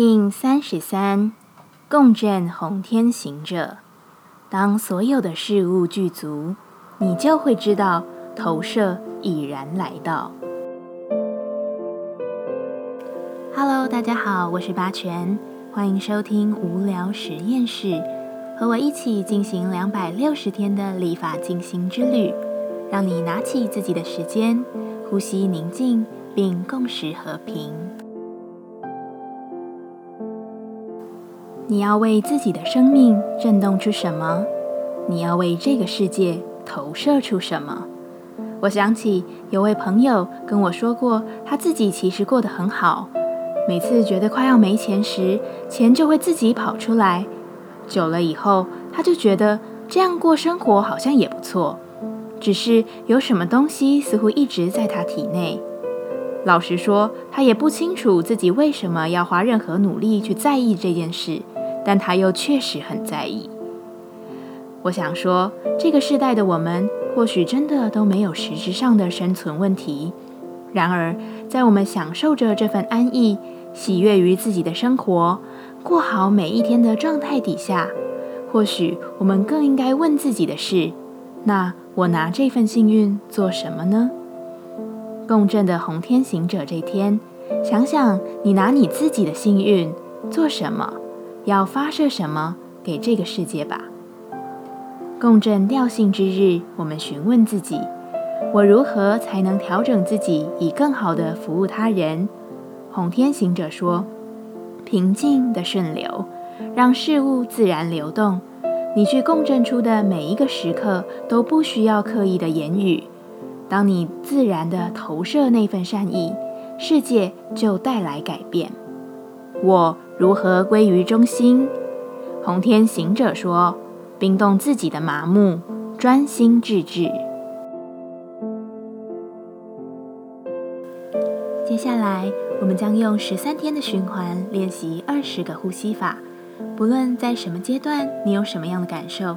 King 三十三，共振红天行者。当所有的事物具足，你就会知道投射已然来到。Hello，大家好，我是八全，欢迎收听无聊实验室，和我一起进行两百六十天的立法进行之旅，让你拿起自己的时间，呼吸宁静，并共识和平。你要为自己的生命震动出什么？你要为这个世界投射出什么？我想起有位朋友跟我说过，他自己其实过得很好，每次觉得快要没钱时，钱就会自己跑出来。久了以后，他就觉得这样过生活好像也不错，只是有什么东西似乎一直在他体内。老实说，他也不清楚自己为什么要花任何努力去在意这件事。但他又确实很在意。我想说，这个时代的我们或许真的都没有实质上的生存问题。然而，在我们享受着这份安逸、喜悦于自己的生活、过好每一天的状态底下，或许我们更应该问自己的是：那我拿这份幸运做什么呢？共振的红天行者这天，想想你拿你自己的幸运做什么？要发射什么给这个世界吧？共振调性之日，我们询问自己：我如何才能调整自己，以更好的服务他人？红天行者说：平静的顺流，让事物自然流动。你去共振出的每一个时刻，都不需要刻意的言语。当你自然的投射那份善意，世界就带来改变。我。如何归于中心？红天行者说：“冰冻自己的麻木，专心致志。”接下来，我们将用十三天的循环练习二十个呼吸法。不论在什么阶段，你有什么样的感受，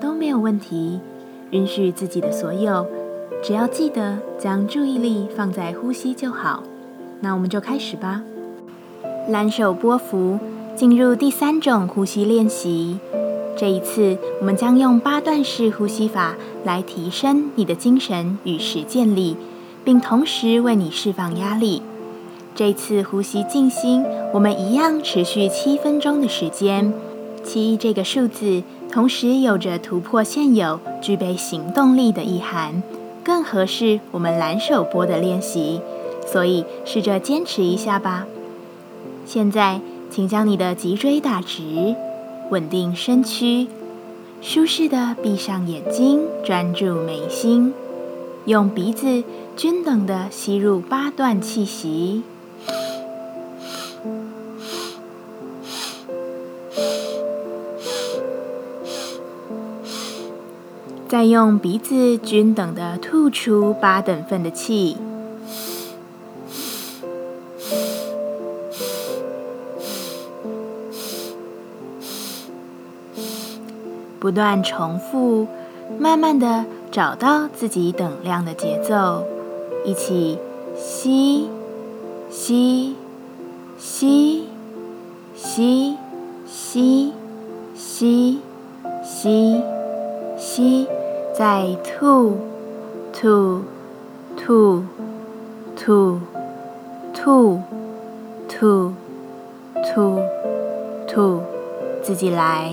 都没有问题。允许自己的所有，只要记得将注意力放在呼吸就好。那我们就开始吧。蓝手波幅，进入第三种呼吸练习。这一次，我们将用八段式呼吸法来提升你的精神与实践力，并同时为你释放压力。这次呼吸静心，我们一样持续七分钟的时间。七这个数字，同时有着突破现有、具备行动力的意涵，更合适我们蓝手波的练习。所以，试着坚持一下吧。现在，请将你的脊椎打直，稳定身躯，舒适的闭上眼睛，专注眉心，用鼻子均等的吸入八段气息，再用鼻子均等的吐出八等份的气。不断重复，慢慢的找到自己等量的节奏，一起吸，吸，吸，吸，吸，吸，吸，吸，再吐，吐，吐，吐，吐，吐，吐，吐，自己来。